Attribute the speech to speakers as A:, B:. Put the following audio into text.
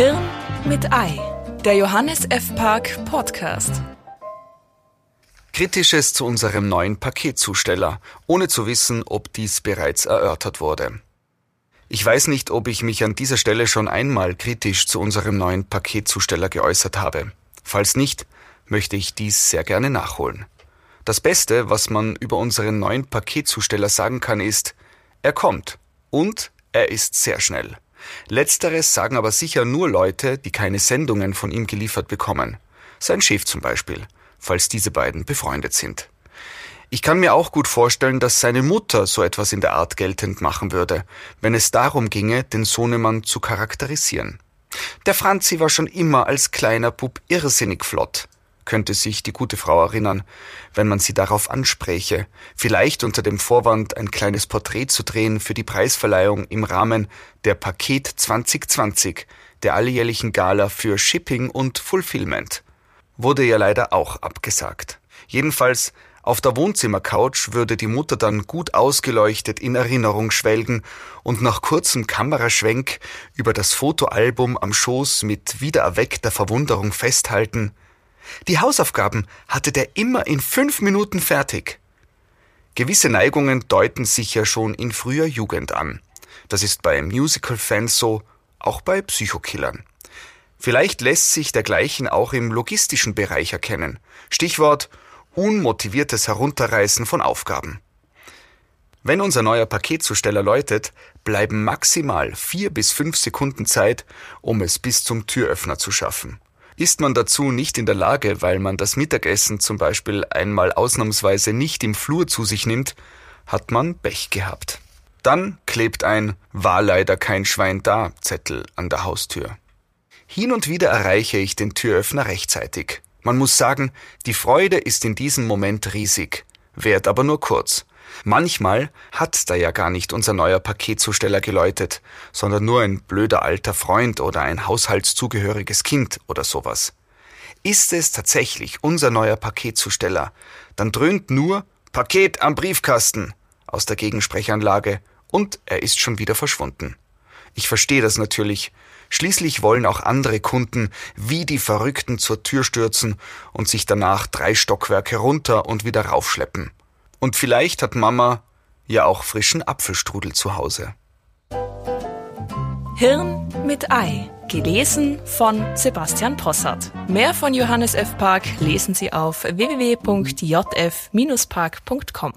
A: Hirn mit Ei, der Johannes F. Park Podcast.
B: Kritisches zu unserem neuen Paketzusteller, ohne zu wissen, ob dies bereits erörtert wurde. Ich weiß nicht, ob ich mich an dieser Stelle schon einmal kritisch zu unserem neuen Paketzusteller geäußert habe. Falls nicht, möchte ich dies sehr gerne nachholen. Das Beste, was man über unseren neuen Paketzusteller sagen kann, ist, er kommt und er ist sehr schnell. Letzteres sagen aber sicher nur Leute, die keine Sendungen von ihm geliefert bekommen. Sein Chef zum Beispiel, falls diese beiden befreundet sind. Ich kann mir auch gut vorstellen, dass seine Mutter so etwas in der Art geltend machen würde, wenn es darum ginge, den Sohnemann zu charakterisieren. Der Franzi war schon immer als kleiner Bub irrsinnig flott könnte sich die gute Frau erinnern, wenn man sie darauf anspräche, vielleicht unter dem Vorwand ein kleines Porträt zu drehen für die Preisverleihung im Rahmen der Paket 2020, der alljährlichen Gala für Shipping und Fulfillment. Wurde ja leider auch abgesagt. Jedenfalls auf der Wohnzimmercouch würde die Mutter dann gut ausgeleuchtet in Erinnerung schwelgen und nach kurzem Kameraschwenk über das Fotoalbum am Schoß mit wiedererweckter Verwunderung festhalten, die Hausaufgaben hatte der immer in fünf Minuten fertig. Gewisse Neigungen deuten sich ja schon in früher Jugend an. Das ist bei Musical-Fans so, auch bei Psychokillern. Vielleicht lässt sich dergleichen auch im logistischen Bereich erkennen. Stichwort unmotiviertes Herunterreißen von Aufgaben. Wenn unser neuer Paketzusteller läutet, bleiben maximal vier bis fünf Sekunden Zeit, um es bis zum Türöffner zu schaffen. Ist man dazu nicht in der Lage, weil man das Mittagessen zum Beispiel einmal ausnahmsweise nicht im Flur zu sich nimmt, hat man Pech gehabt. Dann klebt ein War leider kein Schwein da Zettel an der Haustür. Hin und wieder erreiche ich den Türöffner rechtzeitig. Man muss sagen, die Freude ist in diesem Moment riesig, währt aber nur kurz. Manchmal hat da ja gar nicht unser neuer Paketzusteller geläutet, sondern nur ein blöder alter Freund oder ein haushaltszugehöriges Kind oder sowas. Ist es tatsächlich unser neuer Paketzusteller, dann dröhnt nur Paket am Briefkasten aus der Gegensprechanlage und er ist schon wieder verschwunden. Ich verstehe das natürlich. Schließlich wollen auch andere Kunden wie die Verrückten zur Tür stürzen und sich danach drei Stockwerke runter und wieder raufschleppen. Und vielleicht hat Mama ja auch frischen Apfelstrudel zu Hause.
A: Hirn mit Ei. Gelesen von Sebastian Possart. Mehr von Johannes F. Park lesen Sie auf www.jf-park.com.